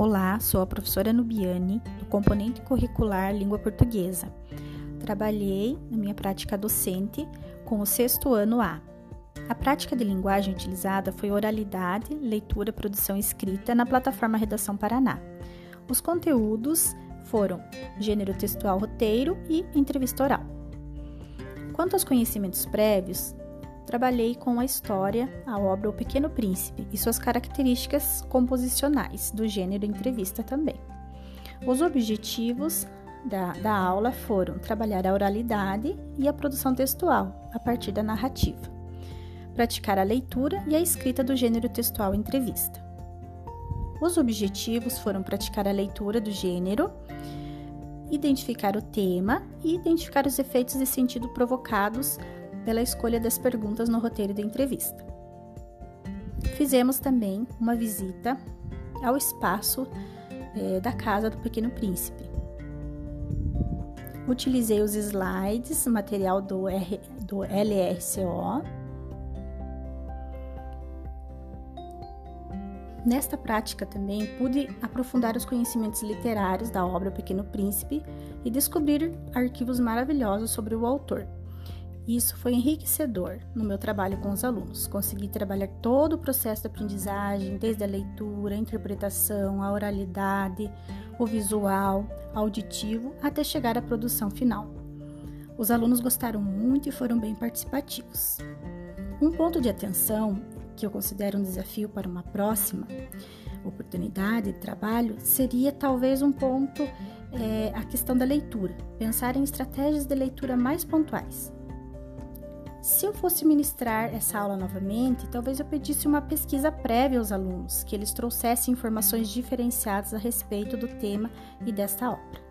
Olá, sou a professora Nubiane, do componente curricular Língua Portuguesa. Trabalhei na minha prática docente com o sexto ano A. A prática de linguagem utilizada foi oralidade, leitura, produção escrita na plataforma Redação Paraná. Os conteúdos foram gênero textual roteiro e entrevista oral. Quanto aos conhecimentos prévios, trabalhei com a história, a obra O Pequeno Príncipe e suas características composicionais, do gênero entrevista também. Os objetivos da, da aula foram trabalhar a oralidade e a produção textual, a partir da narrativa, praticar a leitura e a escrita do gênero textual entrevista. Os objetivos foram praticar a leitura do gênero, identificar o tema e identificar os efeitos de sentido provocados pela escolha das perguntas no roteiro da entrevista. Fizemos também uma visita ao espaço é, da casa do Pequeno Príncipe. Utilizei os slides, material do, R, do LRCO. Nesta prática também pude aprofundar os conhecimentos literários da obra Pequeno Príncipe e descobrir arquivos maravilhosos sobre o autor. Isso foi enriquecedor no meu trabalho com os alunos. Consegui trabalhar todo o processo de aprendizagem, desde a leitura, a interpretação, a oralidade, o visual, auditivo, até chegar à produção final. Os alunos gostaram muito e foram bem participativos. Um ponto de atenção que eu considero um desafio para uma próxima oportunidade de trabalho seria talvez um ponto é, a questão da leitura, pensar em estratégias de leitura mais pontuais. Se eu fosse ministrar essa aula novamente, talvez eu pedisse uma pesquisa prévia aos alunos, que eles trouxessem informações diferenciadas a respeito do tema e desta obra.